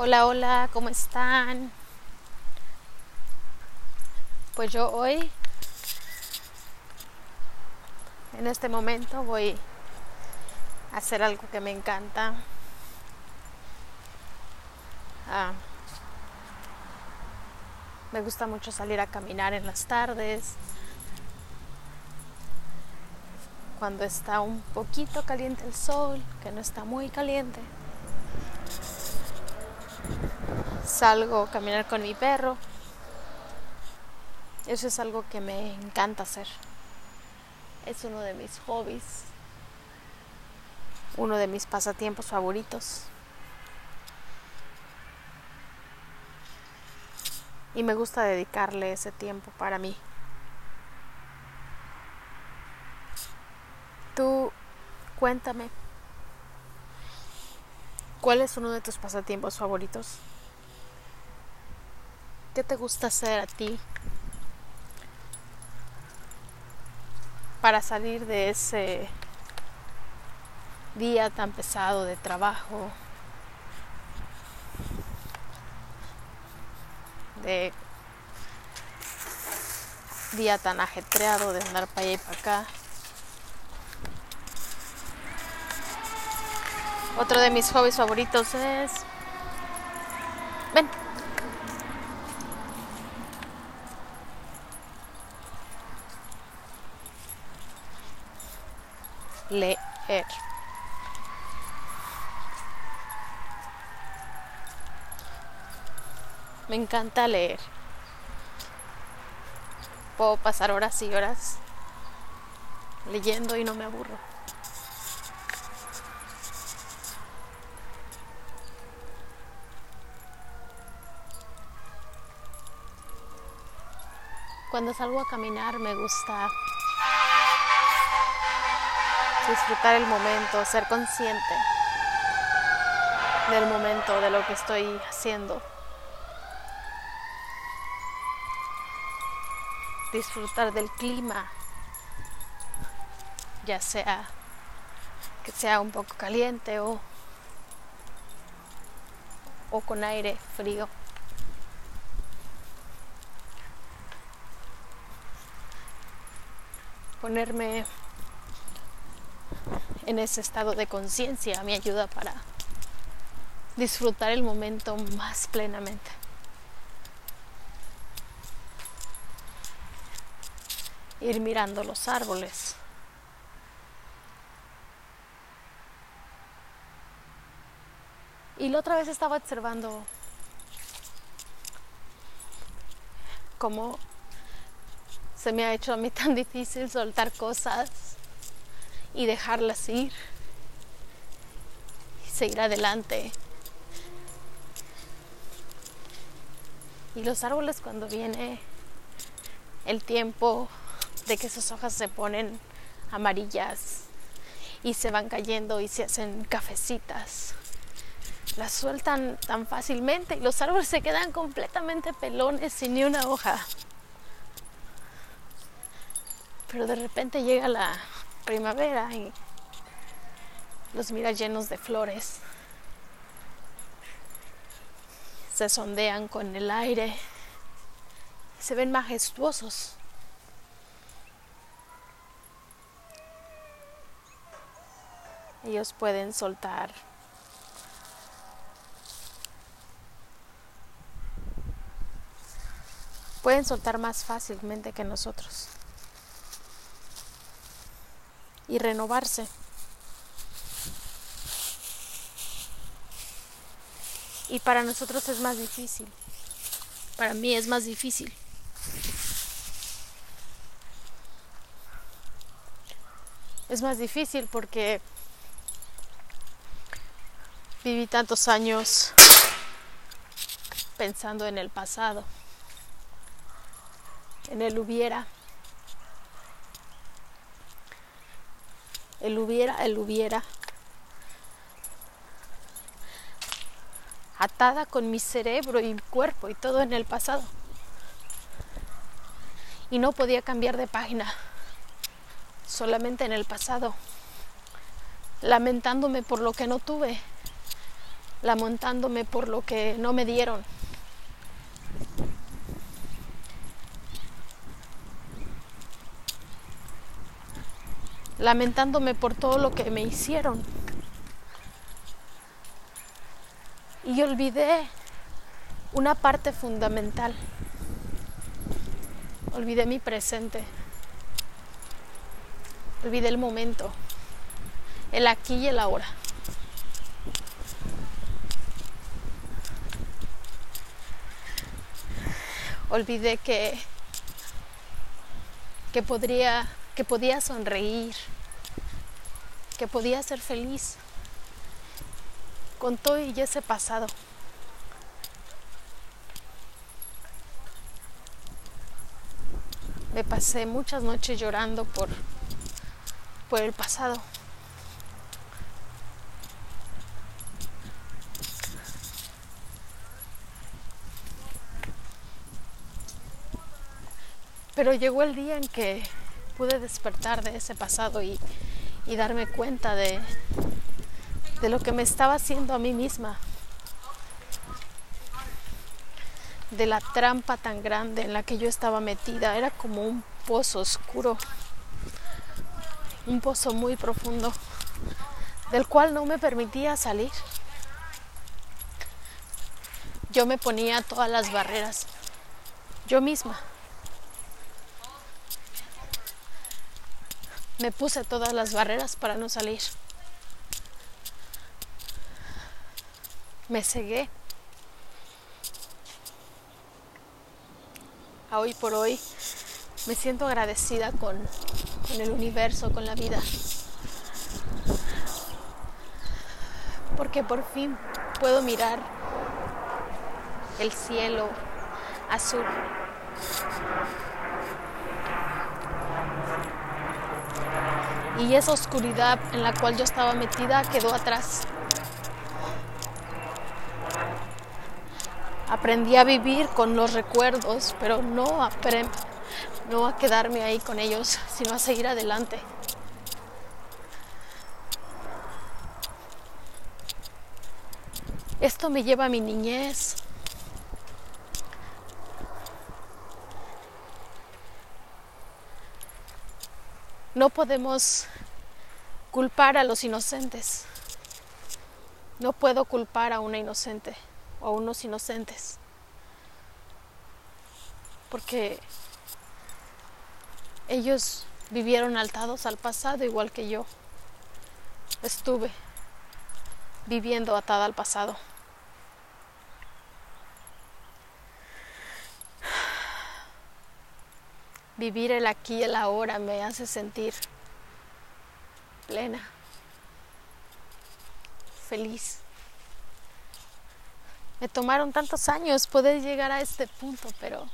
Hola, hola, ¿cómo están? Pues yo hoy, en este momento, voy a hacer algo que me encanta. Ah, me gusta mucho salir a caminar en las tardes, cuando está un poquito caliente el sol, que no está muy caliente. Salgo a caminar con mi perro. Eso es algo que me encanta hacer. Es uno de mis hobbies, uno de mis pasatiempos favoritos. Y me gusta dedicarle ese tiempo para mí. Tú cuéntame, ¿cuál es uno de tus pasatiempos favoritos? ¿Qué te gusta hacer a ti para salir de ese día tan pesado de trabajo, de día tan ajetreado de andar para allá y para acá? Otro de mis hobbies favoritos es... Ven. Leer. Me encanta leer. Puedo pasar horas y horas leyendo y no me aburro. Cuando salgo a caminar me gusta disfrutar el momento, ser consciente del momento, de lo que estoy haciendo. Disfrutar del clima, ya sea que sea un poco caliente o, o con aire frío. Ponerme en ese estado de conciencia me ayuda para disfrutar el momento más plenamente. Ir mirando los árboles. Y la otra vez estaba observando cómo se me ha hecho a mí tan difícil soltar cosas y dejarlas ir y seguir adelante. Y los árboles cuando viene el tiempo de que sus hojas se ponen amarillas y se van cayendo y se hacen cafecitas, las sueltan tan fácilmente y los árboles se quedan completamente pelones sin ni una hoja. Pero de repente llega la primavera y los mira llenos de flores. Se sondean con el aire. Se ven majestuosos. Ellos pueden soltar pueden soltar más fácilmente que nosotros y renovarse. Y para nosotros es más difícil. Para mí es más difícil. Es más difícil porque viví tantos años pensando en el pasado, en el hubiera. El hubiera, el hubiera. Atada con mi cerebro y cuerpo y todo en el pasado. Y no podía cambiar de página, solamente en el pasado, lamentándome por lo que no tuve, lamentándome por lo que no me dieron. Lamentándome por todo lo que me hicieron. Y olvidé una parte fundamental. Olvidé mi presente. Olvidé el momento. El aquí y el ahora. Olvidé que que podría que podía sonreír, que podía ser feliz con todo y ese pasado. Me pasé muchas noches llorando por, por el pasado. Pero llegó el día en que pude despertar de ese pasado y, darme cuenta de, de lo que me estaba haciendo a mí misma, de la trampa tan grande en la que yo estaba metida. Era como un pozo oscuro, un pozo muy profundo, del cual no me permitía salir. Yo me ponía todas las barreras, yo misma. Me puse todas las barreras para no salir. Me cegué. A hoy por hoy me siento agradecida con, con el universo, con la vida. Porque por fin puedo mirar el cielo azul y esa oscuridad en la cual yo estaba metida quedó atrás. Aprendí a vivir con los recuerdos, pero no a, no a quedarme ahí con ellos, sino a seguir adelante. Esto me lleva a mi niñez. No podemos culpar a los inocentes. No puedo culpar a una inocente o a unos inocentes. Porque ellos vivieron atados al pasado igual que yo. Estuve viviendo atada al pasado. Vivir el aquí y el ahora me hace sentir plena, feliz. Me tomaron tantos años poder llegar a este punto, pero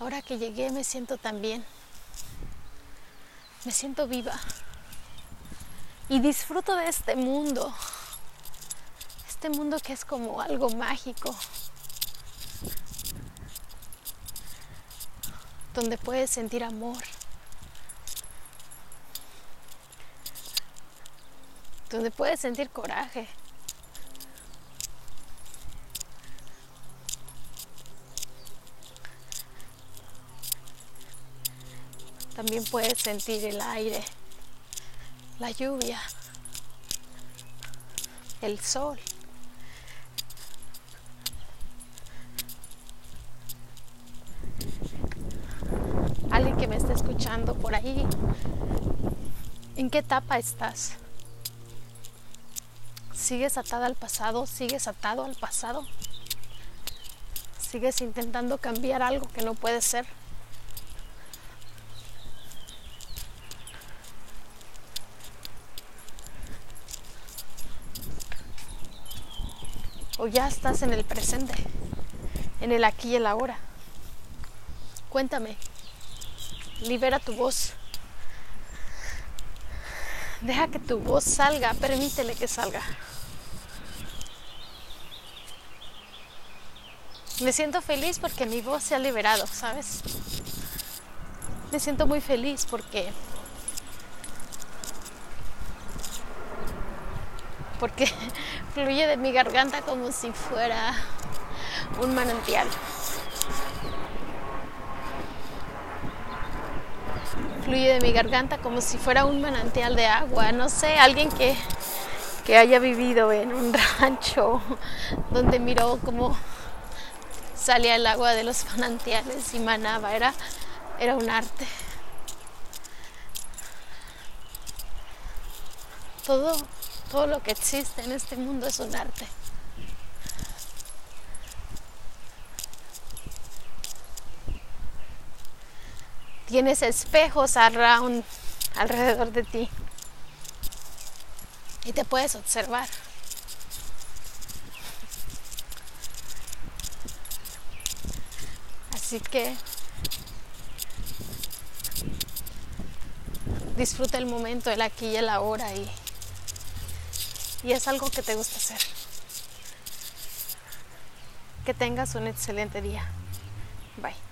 ahora que llegué me siento tan bien. Me siento viva. Y disfruto de este mundo. Este mundo que es como algo mágico. Donde puedes sentir amor, donde puedes sentir coraje. También puedes sentir el aire, la lluvia, el sol. Por ahí, ¿en qué etapa estás? ¿Sigues atada al pasado? ¿Sigues atado al pasado? ¿Sigues intentando cambiar algo que no puede ser? ¿O ya estás en el presente, en el aquí y el ahora? Cuéntame, libera tu voz. Deja que tu voz salga, permítele que salga. Me siento feliz porque mi voz se ha liberado, ¿sabes? Me siento muy feliz porque porque Fluye de mi garganta como si fuera un manantial. Fluye de mi garganta como si fuera un manantial de agua. No sé, alguien que, que haya vivido en un rancho donde miró cómo salía el agua de los manantiales y manaba. Era, era un arte. Todo, todo lo que existe en este mundo es un arte. Tienes espejos around, alrededor de ti y te puedes observar. Así que disfruta el momento, el aquí y el ahora y, y es algo que te gusta hacer. Que tengas un excelente día. Bye.